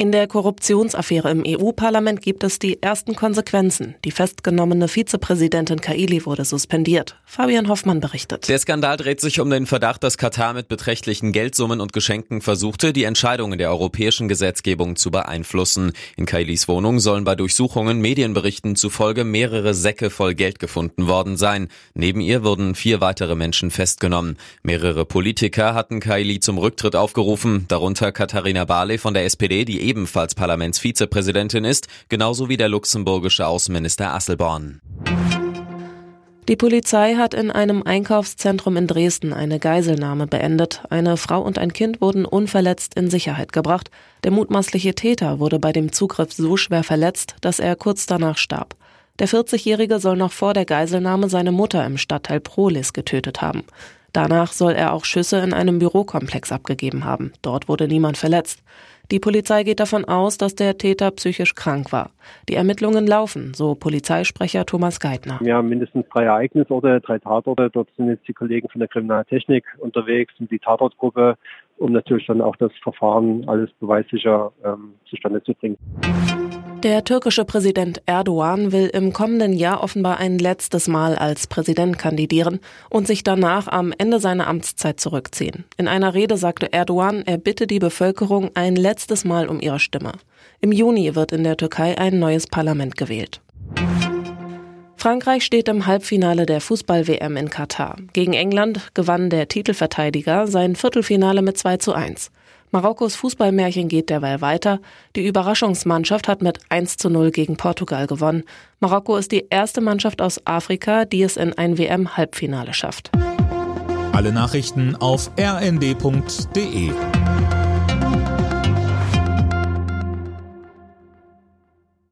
In der Korruptionsaffäre im EU-Parlament gibt es die ersten Konsequenzen. Die festgenommene Vizepräsidentin Kaili wurde suspendiert. Fabian Hoffmann berichtet. Der Skandal dreht sich um den Verdacht, dass Katar mit beträchtlichen Geldsummen und Geschenken versuchte, die Entscheidungen der europäischen Gesetzgebung zu beeinflussen. In Kailis Wohnung sollen bei Durchsuchungen Medienberichten zufolge mehrere Säcke voll Geld gefunden worden sein. Neben ihr wurden vier weitere Menschen festgenommen. Mehrere Politiker hatten Kaili zum Rücktritt aufgerufen, darunter Katharina Barley von der SPD, die ebenfalls Parlamentsvizepräsidentin ist, genauso wie der luxemburgische Außenminister Asselborn. Die Polizei hat in einem Einkaufszentrum in Dresden eine Geiselnahme beendet. Eine Frau und ein Kind wurden unverletzt in Sicherheit gebracht. Der mutmaßliche Täter wurde bei dem Zugriff so schwer verletzt, dass er kurz danach starb. Der 40-Jährige soll noch vor der Geiselnahme seine Mutter im Stadtteil Prolis getötet haben. Danach soll er auch Schüsse in einem Bürokomplex abgegeben haben. Dort wurde niemand verletzt. Die Polizei geht davon aus, dass der Täter psychisch krank war. Die Ermittlungen laufen, so Polizeisprecher Thomas Geithner. Wir haben mindestens drei Ereignisorte, drei Tatorte. Dort sind jetzt die Kollegen von der Kriminaltechnik unterwegs und die Tatortgruppe, um natürlich dann auch das Verfahren alles beweissicher ähm, zustande zu bringen. Der türkische Präsident Erdogan will im kommenden Jahr offenbar ein letztes Mal als Präsident kandidieren und sich danach am Ende seiner Amtszeit zurückziehen. In einer Rede sagte Erdogan, er bitte die Bevölkerung ein letztes Mal um ihre Stimme. Im Juni wird in der Türkei ein neues Parlament gewählt. Frankreich steht im Halbfinale der Fußball-WM in Katar. Gegen England gewann der Titelverteidiger sein Viertelfinale mit 2 zu 1. Marokkos Fußballmärchen geht derweil weiter. Die Überraschungsmannschaft hat mit 1 zu 0 gegen Portugal gewonnen. Marokko ist die erste Mannschaft aus Afrika, die es in ein WM-Halbfinale schafft. Alle Nachrichten auf rnd.de